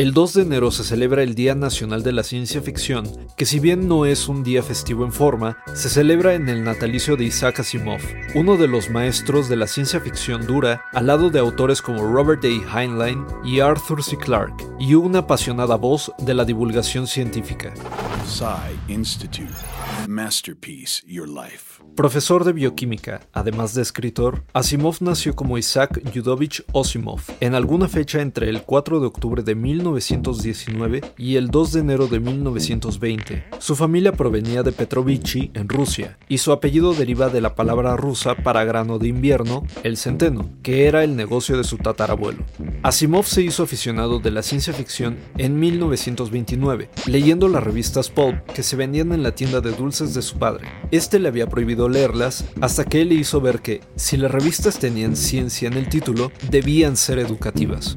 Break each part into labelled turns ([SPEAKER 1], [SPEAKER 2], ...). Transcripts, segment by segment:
[SPEAKER 1] El 2 de enero se celebra el Día Nacional de la Ciencia Ficción, que si bien no es un día festivo en forma, se celebra en el natalicio de Isaac Asimov, uno de los maestros de la ciencia ficción dura, al lado de autores como Robert A. Heinlein y Arthur C. Clarke, y una apasionada voz de la divulgación científica. Institute. Masterpiece Your Life. Profesor de bioquímica, además de escritor, Asimov nació como Isaac Yudovich Osimov en alguna fecha entre el 4 de octubre de 1919 y el 2 de enero de 1920. Su familia provenía de Petrovichi, en Rusia, y su apellido deriva de la palabra rusa para grano de invierno, el centeno, que era el negocio de su tatarabuelo. Asimov se hizo aficionado de la ciencia ficción en 1929, leyendo las revistas Que se vendían en la tienda de dulces de su padre. Este le había prohibido leerlas hasta que él le hizo ver que, si las revistas tenían ciencia en el título, debían ser educativas.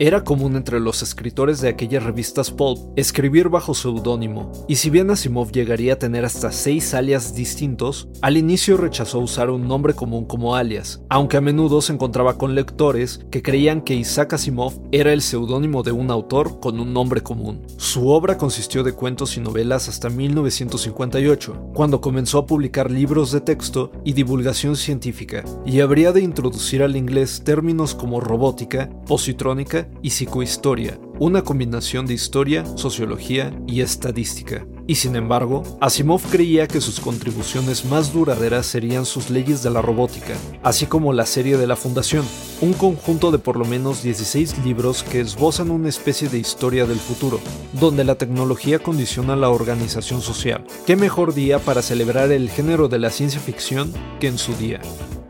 [SPEAKER 1] Era común entre los escritores de aquellas revistas pulp escribir bajo seudónimo, y si bien Asimov llegaría a tener hasta seis alias distintos, al inicio rechazó usar un nombre común como alias, aunque a menudo se encontraba con lectores que creían que Isaac Asimov era el seudónimo de un autor con un nombre común. Su obra consistió de cuentos y novelas hasta 1958, cuando comenzó a publicar libros de texto y divulgación científica, y habría de introducir al inglés términos como robótica, positrónica y psicohistoria, una combinación de historia, sociología y estadística. Y sin embargo, Asimov creía que sus contribuciones más duraderas serían sus leyes de la robótica, así como la serie de la Fundación, un conjunto de por lo menos 16 libros que esbozan una especie de historia del futuro, donde la tecnología condiciona la organización social. ¿Qué mejor día para celebrar el género de la ciencia ficción que en su día?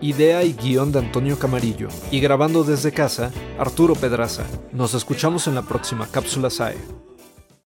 [SPEAKER 1] Idea y guion de Antonio Camarillo. Y grabando desde casa, Arturo Pedraza. Nos escuchamos en la próxima cápsula SAE.